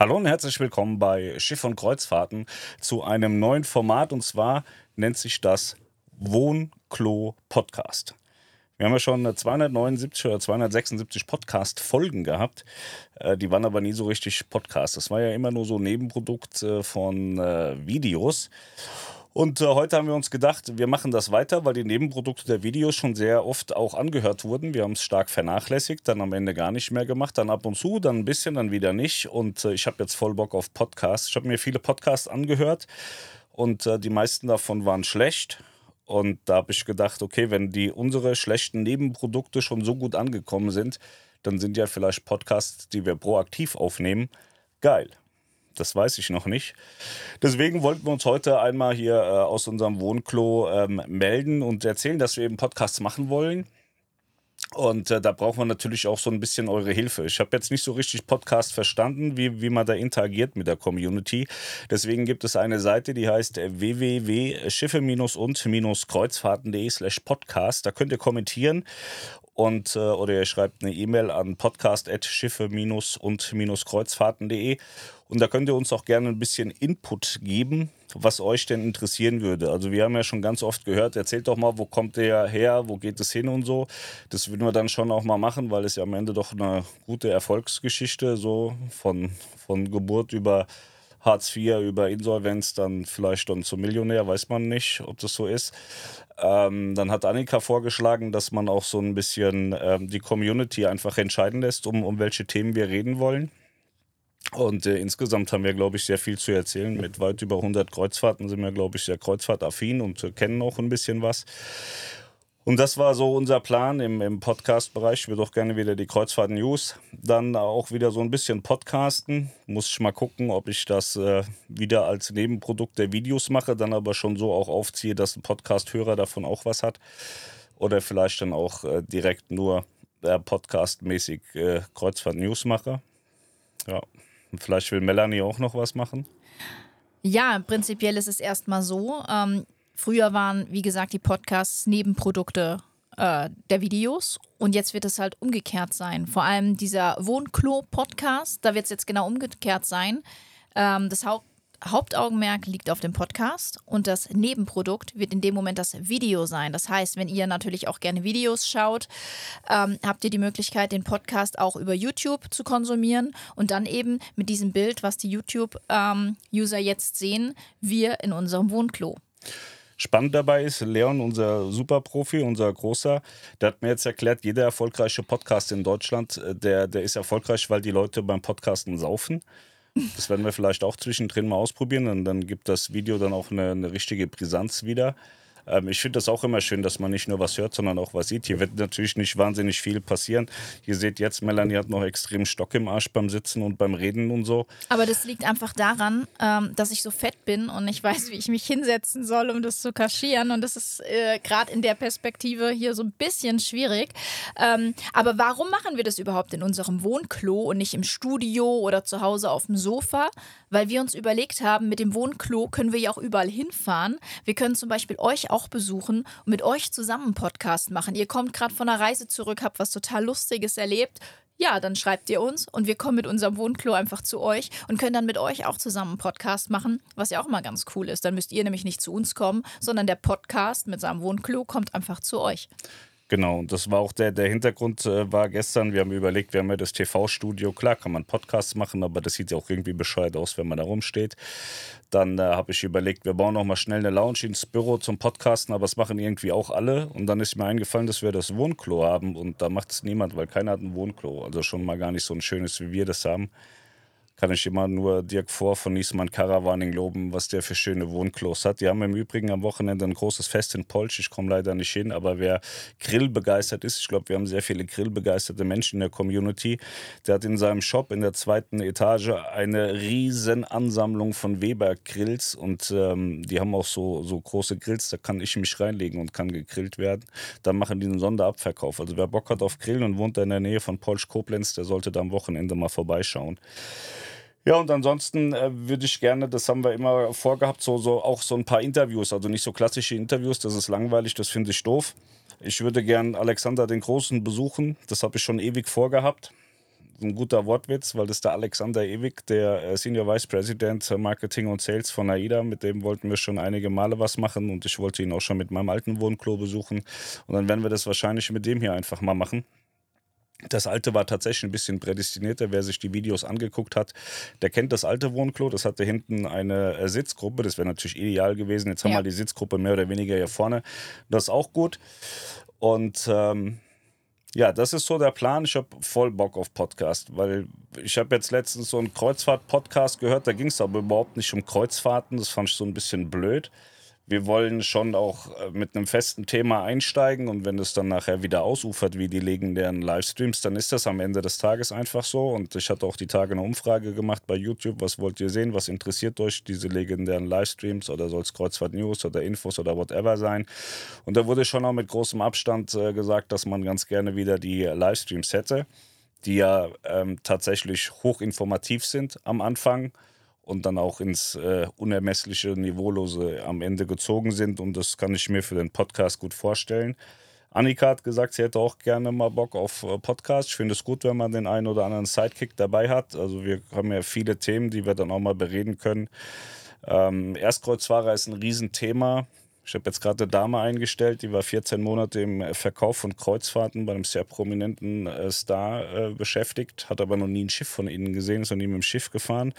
Hallo und herzlich willkommen bei Schiff und Kreuzfahrten zu einem neuen Format und zwar nennt sich das Wohnklo Podcast. Wir haben ja schon 279 oder 276 Podcast-Folgen gehabt. Äh, die waren aber nie so richtig Podcast. Das war ja immer nur so ein Nebenprodukt äh, von äh, Videos. Und äh, heute haben wir uns gedacht, wir machen das weiter, weil die Nebenprodukte der Videos schon sehr oft auch angehört wurden. Wir haben es stark vernachlässigt, dann am Ende gar nicht mehr gemacht, dann ab und zu, dann ein bisschen, dann wieder nicht. Und äh, ich habe jetzt voll Bock auf Podcasts. Ich habe mir viele Podcasts angehört und äh, die meisten davon waren schlecht. Und da habe ich gedacht, okay, wenn die unsere schlechten Nebenprodukte schon so gut angekommen sind, dann sind ja vielleicht Podcasts, die wir proaktiv aufnehmen, geil. Das weiß ich noch nicht. Deswegen wollten wir uns heute einmal hier äh, aus unserem Wohnklo ähm, melden und erzählen, dass wir eben Podcasts machen wollen. Und äh, da brauchen wir natürlich auch so ein bisschen eure Hilfe. Ich habe jetzt nicht so richtig Podcast verstanden, wie, wie man da interagiert mit der Community. Deswegen gibt es eine Seite, die heißt www.schiffe-und-kreuzfahrten.de slash podcast. Da könnt ihr kommentieren und äh, oder ihr schreibt eine E-Mail an podcast.schiffe-und-kreuzfahrten.de und da könnt ihr uns auch gerne ein bisschen Input geben, was euch denn interessieren würde. Also wir haben ja schon ganz oft gehört, erzählt doch mal, wo kommt der her, wo geht es hin und so. Das würden wir dann schon auch mal machen, weil es ja am Ende doch eine gute Erfolgsgeschichte so von, von Geburt über Hartz IV über Insolvenz dann vielleicht dann zum Millionär, weiß man nicht, ob das so ist. Ähm, dann hat Annika vorgeschlagen, dass man auch so ein bisschen ähm, die Community einfach entscheiden lässt, um, um welche Themen wir reden wollen. Und äh, insgesamt haben wir, glaube ich, sehr viel zu erzählen. Mit weit über 100 Kreuzfahrten sind wir, glaube ich, sehr kreuzfahrtaffin und äh, kennen auch ein bisschen was. Und das war so unser Plan im, im Podcast-Bereich. Ich würde auch gerne wieder die Kreuzfahrt-News. Dann auch wieder so ein bisschen podcasten. Muss ich mal gucken, ob ich das äh, wieder als Nebenprodukt der Videos mache, dann aber schon so auch aufziehe, dass ein Podcast-Hörer davon auch was hat. Oder vielleicht dann auch äh, direkt nur äh, podcastmäßig äh, Kreuzfahrt-News mache. Ja, und vielleicht will Melanie auch noch was machen. Ja, prinzipiell ist es erstmal so. Ähm Früher waren, wie gesagt, die Podcasts Nebenprodukte äh, der Videos und jetzt wird es halt umgekehrt sein. Vor allem dieser Wohnklo-Podcast, da wird es jetzt genau umgekehrt sein. Ähm, das Haupt Hauptaugenmerk liegt auf dem Podcast und das Nebenprodukt wird in dem Moment das Video sein. Das heißt, wenn ihr natürlich auch gerne Videos schaut, ähm, habt ihr die Möglichkeit, den Podcast auch über YouTube zu konsumieren und dann eben mit diesem Bild, was die YouTube-User ähm, jetzt sehen, wir in unserem Wohnklo. Spannend dabei ist, Leon, unser Superprofi, unser Großer, der hat mir jetzt erklärt, jeder erfolgreiche Podcast in Deutschland, äh, der, der ist erfolgreich, weil die Leute beim Podcasten saufen. Das werden wir vielleicht auch zwischendrin mal ausprobieren und dann gibt das Video dann auch eine, eine richtige Brisanz wieder. Ähm, ich finde das auch immer schön, dass man nicht nur was hört, sondern auch was sieht. Hier wird natürlich nicht wahnsinnig viel passieren. Ihr seht jetzt, Melanie hat noch extrem Stock im Arsch beim Sitzen und beim Reden und so. Aber das liegt einfach daran, ähm, dass ich so fett bin und ich weiß, wie ich mich hinsetzen soll, um das zu kaschieren. Und das ist äh, gerade in der Perspektive hier so ein bisschen schwierig. Ähm, aber warum machen wir das überhaupt in unserem Wohnklo und nicht im Studio oder zu Hause auf dem Sofa? Weil wir uns überlegt haben, mit dem Wohnklo können wir ja auch überall hinfahren. Wir können zum Beispiel euch auch besuchen und mit euch zusammen einen Podcast machen. Ihr kommt gerade von einer Reise zurück, habt was total Lustiges erlebt. Ja, dann schreibt ihr uns und wir kommen mit unserem Wohnklo einfach zu euch und können dann mit euch auch zusammen einen Podcast machen, was ja auch mal ganz cool ist. Dann müsst ihr nämlich nicht zu uns kommen, sondern der Podcast mit seinem Wohnklo kommt einfach zu euch. Genau, und das war auch der, der Hintergrund äh, war gestern, wir haben überlegt, wir haben ja das TV-Studio, klar kann man Podcasts machen, aber das sieht ja auch irgendwie bescheuert aus, wenn man da rumsteht. Dann äh, habe ich überlegt, wir bauen noch mal schnell eine Lounge ins Büro zum Podcasten, aber das machen irgendwie auch alle. Und dann ist mir eingefallen, dass wir das Wohnklo haben und da macht es niemand, weil keiner hat ein Wohnklo. Also schon mal gar nicht so ein schönes, wie wir das haben kann ich immer nur Dirk Vor von Niesmann Caravaning loben, was der für schöne Wohnklos hat. Die haben im Übrigen am Wochenende ein großes Fest in Polsch. Ich komme leider nicht hin, aber wer grillbegeistert ist, ich glaube, wir haben sehr viele grillbegeisterte Menschen in der Community, der hat in seinem Shop in der zweiten Etage eine riesen Ansammlung von Weber Grills und ähm, die haben auch so, so große Grills, da kann ich mich reinlegen und kann gegrillt werden. Da machen die einen Sonderabverkauf. Also wer Bock hat auf Grillen und wohnt in der Nähe von Polsch Koblenz, der sollte da am Wochenende mal vorbeischauen. Ja, und ansonsten äh, würde ich gerne, das haben wir immer vorgehabt, so, so auch so ein paar Interviews, also nicht so klassische Interviews, das ist langweilig, das finde ich doof. Ich würde gern Alexander den Großen besuchen, das habe ich schon ewig vorgehabt. ein guter Wortwitz, weil das ist der Alexander Ewig, der äh, Senior Vice President Marketing und Sales von AIDA. Mit dem wollten wir schon einige Male was machen und ich wollte ihn auch schon mit meinem alten Wohnklo besuchen. Und dann werden wir das wahrscheinlich mit dem hier einfach mal machen. Das alte war tatsächlich ein bisschen prädestinierter. Wer sich die Videos angeguckt hat, der kennt das alte Wohnklo. Das hatte hinten eine äh, Sitzgruppe. Das wäre natürlich ideal gewesen. Jetzt haben ja. wir die Sitzgruppe mehr oder weniger hier vorne. Das ist auch gut. Und ähm, ja, das ist so der Plan. Ich habe voll Bock auf Podcast, weil ich habe jetzt letztens so einen Kreuzfahrt-Podcast gehört. Da ging es aber überhaupt nicht um Kreuzfahrten. Das fand ich so ein bisschen blöd wir wollen schon auch äh, mit einem festen Thema einsteigen und wenn es dann nachher wieder ausufert wie die legendären Livestreams, dann ist das am Ende des Tages einfach so. Und ich hatte auch die Tage eine Umfrage gemacht bei YouTube, was wollt ihr sehen, was interessiert euch, diese legendären Livestreams oder soll es Kreuzfahrt News oder Infos oder whatever sein. Und da wurde schon auch mit großem Abstand äh, gesagt, dass man ganz gerne wieder die Livestreams hätte, die ja ähm, tatsächlich hochinformativ sind am Anfang und dann auch ins äh, unermessliche Niveaulose am Ende gezogen sind. Und das kann ich mir für den Podcast gut vorstellen. Annika hat gesagt, sie hätte auch gerne mal Bock auf äh, Podcast. Ich finde es gut, wenn man den einen oder anderen Sidekick dabei hat. Also wir haben ja viele Themen, die wir dann auch mal bereden können. Ähm, Erstkreuzfahrer ist ein Riesenthema. Ich habe jetzt gerade eine Dame eingestellt, die war 14 Monate im Verkauf von Kreuzfahrten bei einem sehr prominenten äh, Star äh, beschäftigt, hat aber noch nie ein Schiff von ihnen gesehen, ist noch nie mit dem Schiff gefahren.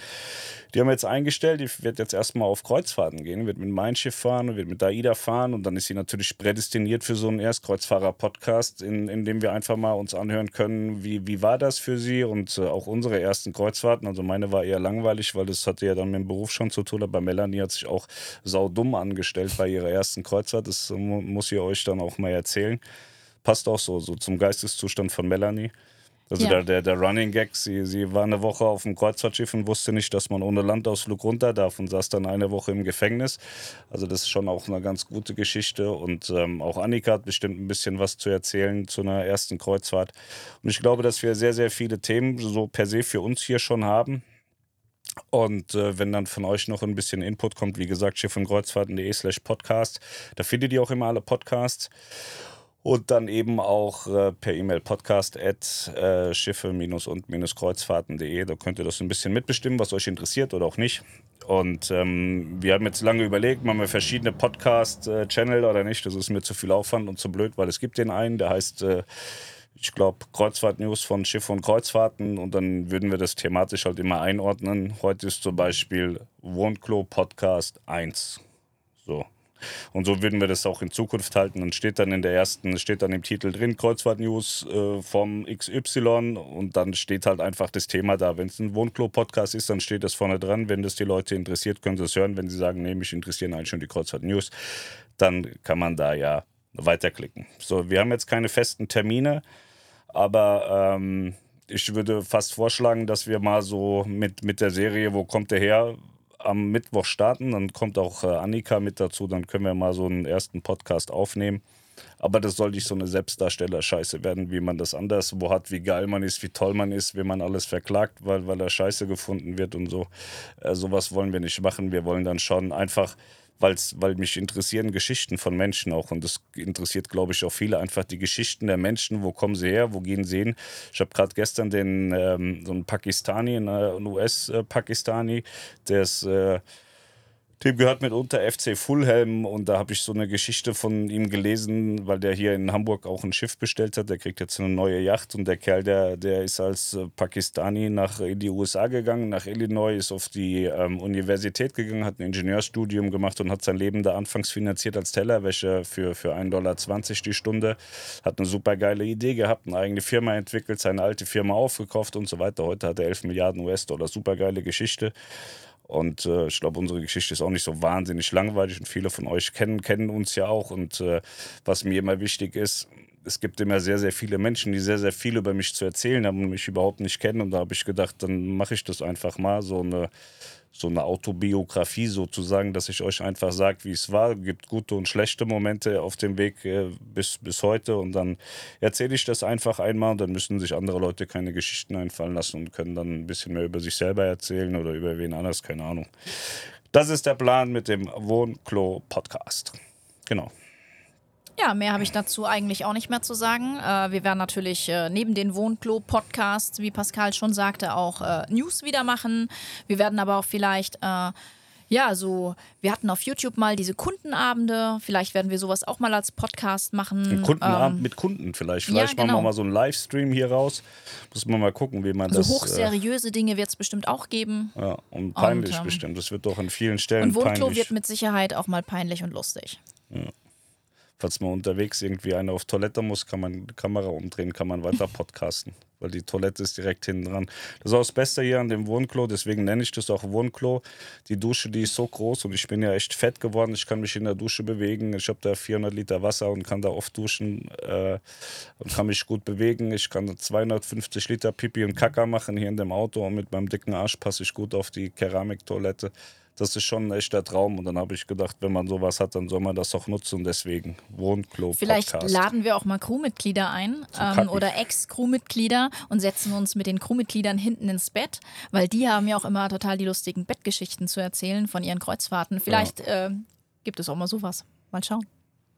Die haben wir jetzt eingestellt, die wird jetzt erstmal auf Kreuzfahrten gehen, wird mit Mein Schiff fahren, wird mit AIDA fahren und dann ist sie natürlich prädestiniert für so einen Erstkreuzfahrer-Podcast, in, in dem wir einfach mal uns anhören können, wie, wie war das für sie und äh, auch unsere ersten Kreuzfahrten. Also meine war eher langweilig, weil das hatte ja dann mit dem Beruf schon zu tun, aber Melanie hat sich auch saudumm angestellt bei ihrer ersten Kreuzfahrt. Das muss ich euch dann auch mal erzählen. Passt auch so, so zum Geisteszustand von Melanie. Also ja. der, der, der Running Gag, sie, sie war eine Woche auf dem Kreuzfahrtschiff und wusste nicht, dass man ohne Landausflug runter darf und saß dann eine Woche im Gefängnis. Also das ist schon auch eine ganz gute Geschichte. Und ähm, auch Annika hat bestimmt ein bisschen was zu erzählen zu einer ersten Kreuzfahrt. Und ich glaube, dass wir sehr, sehr viele Themen so per se für uns hier schon haben. Und äh, wenn dann von euch noch ein bisschen Input kommt, wie gesagt, schiff und kreuzfahrten.de slash podcast, da findet ihr auch immer alle Podcasts. Und dann eben auch äh, per E-Mail podcast at äh, schiffe-und-kreuzfahrten.de. Da könnt ihr das ein bisschen mitbestimmen, was euch interessiert oder auch nicht. Und ähm, wir haben jetzt lange überlegt, machen wir verschiedene Podcast-Channel oder nicht. Das ist mir zu viel Aufwand und zu blöd, weil es gibt den einen, der heißt äh, ich glaube, Kreuzfahrt-News von Schiff und Kreuzfahrten und dann würden wir das thematisch halt immer einordnen. Heute ist zum Beispiel Wohnklo Podcast 1. So. Und so würden wir das auch in Zukunft halten. Dann steht dann in der ersten, steht dann im Titel drin, Kreuzfahrt-News äh, vom XY und dann steht halt einfach das Thema da. Wenn es ein Wohnklo-Podcast ist, dann steht das vorne dran. Wenn das die Leute interessiert, können sie es hören. Wenn sie sagen, nee, mich interessieren eigentlich schon die Kreuzfahrt-News, dann kann man da ja weiterklicken. So, wir haben jetzt keine festen Termine, aber ähm, ich würde fast vorschlagen, dass wir mal so mit, mit der Serie Wo kommt der her? am Mittwoch starten. Dann kommt auch äh, Annika mit dazu. Dann können wir mal so einen ersten Podcast aufnehmen. Aber das soll nicht so eine Selbstdarsteller-Scheiße werden, wie man das anderswo hat, wie geil man ist, wie toll man ist, wie man alles verklagt, weil, weil er Scheiße gefunden wird und so. Äh, sowas wollen wir nicht machen. Wir wollen dann schon einfach weil's, weil mich interessieren Geschichten von Menschen auch. Und das interessiert, glaube ich, auch viele einfach die Geschichten der Menschen. Wo kommen sie her? Wo gehen sie hin? Ich habe gerade gestern den, ähm, so einen Pakistani, einen US-Pakistani, der ist. Äh, Typ gehört mitunter FC Fulham und da habe ich so eine Geschichte von ihm gelesen, weil der hier in Hamburg auch ein Schiff bestellt hat. Der kriegt jetzt eine neue Yacht und der Kerl, der, der ist als äh, Pakistani nach in die USA gegangen, nach Illinois, ist auf die ähm, Universität gegangen, hat ein Ingenieurstudium gemacht und hat sein Leben da anfangs finanziert als Tellerwäscher für, für 1,20 Dollar die Stunde. Hat eine super geile Idee gehabt, eine eigene Firma entwickelt, seine alte Firma aufgekauft und so weiter. Heute hat er 11 Milliarden US-Dollar. Super geile Geschichte. Und äh, ich glaube, unsere Geschichte ist auch nicht so wahnsinnig langweilig und viele von euch kennen, kennen uns ja auch. Und äh, was mir immer wichtig ist, es gibt immer sehr, sehr viele Menschen, die sehr, sehr viel über mich zu erzählen haben und mich überhaupt nicht kennen. Und da habe ich gedacht, dann mache ich das einfach mal, so eine so eine Autobiografie sozusagen, dass ich euch einfach sage, wie es war. Es gibt gute und schlechte Momente auf dem Weg äh, bis, bis heute und dann erzähle ich das einfach einmal und dann müssen sich andere Leute keine Geschichten einfallen lassen und können dann ein bisschen mehr über sich selber erzählen oder über wen anders, keine Ahnung. Das ist der Plan mit dem Wohnklo-Podcast. Genau. Ja, mehr habe ich dazu eigentlich auch nicht mehr zu sagen. Äh, wir werden natürlich äh, neben den Wohnklo-Podcasts, wie Pascal schon sagte, auch äh, News wieder machen. Wir werden aber auch vielleicht äh, ja, so, wir hatten auf YouTube mal diese Kundenabende. Vielleicht werden wir sowas auch mal als Podcast machen. Ein Kundenabend ähm, mit Kunden vielleicht. Vielleicht ja, genau. machen wir genau. mal so einen Livestream hier raus. Muss man mal gucken, wie man also das. So hochseriöse äh, Dinge wird es bestimmt auch geben. Ja, und peinlich und, ähm, bestimmt. Das wird doch an vielen Stellen und Wohnklo peinlich. wird mit Sicherheit auch mal peinlich und lustig. Ja falls man unterwegs irgendwie einer auf Toilette muss, kann man die Kamera umdrehen, kann man weiter podcasten, weil die Toilette ist direkt hinten dran. Das ist auch das Beste hier an dem Wohnklo, deswegen nenne ich das auch Wohnklo. Die Dusche, die ist so groß und ich bin ja echt fett geworden. Ich kann mich in der Dusche bewegen. Ich habe da 400 Liter Wasser und kann da oft duschen äh, und kann mich gut bewegen. Ich kann 250 Liter Pipi und Kaka machen hier in dem Auto und mit meinem dicken Arsch passe ich gut auf die Keramiktoilette das ist schon ein echter Traum. Und dann habe ich gedacht, wenn man sowas hat, dann soll man das auch nutzen. Deswegen Wohnklo. Vielleicht laden wir auch mal Crewmitglieder ein ähm, oder Ex-Crewmitglieder und setzen uns mit den Crewmitgliedern hinten ins Bett, weil die haben ja auch immer total die lustigen Bettgeschichten zu erzählen von ihren Kreuzfahrten. Vielleicht ja. äh, gibt es auch mal sowas. Mal schauen.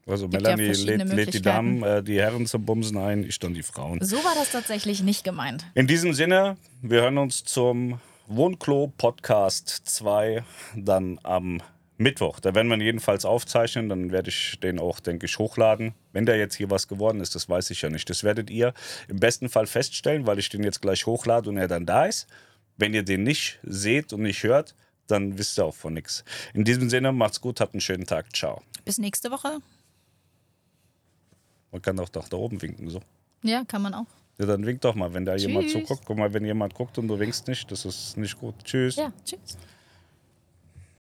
Also Gibt Melanie ja lädt, lädt, die Damen, äh, die Herren zum Bumsen ein, ich dann die Frauen. So war das tatsächlich nicht gemeint. In diesem Sinne, wir hören uns zum Wohnklo Podcast 2 dann am Mittwoch. Da werden wir ihn jedenfalls aufzeichnen, dann werde ich den auch, denke ich, hochladen. Wenn da jetzt hier was geworden ist, das weiß ich ja nicht. Das werdet ihr im besten Fall feststellen, weil ich den jetzt gleich hochlade und er dann da ist. Wenn ihr den nicht seht und nicht hört, dann wisst ihr auch von nichts. In diesem Sinne, macht's gut, habt einen schönen Tag. Ciao. Bis nächste Woche. Man kann auch nach da oben winken, so. Ja, kann man auch. Ja, dann wink doch mal, wenn da tschüss. jemand zuguckt. Guck mal, wenn jemand guckt und du winkst nicht, das ist nicht gut. Tschüss. Ja, tschüss.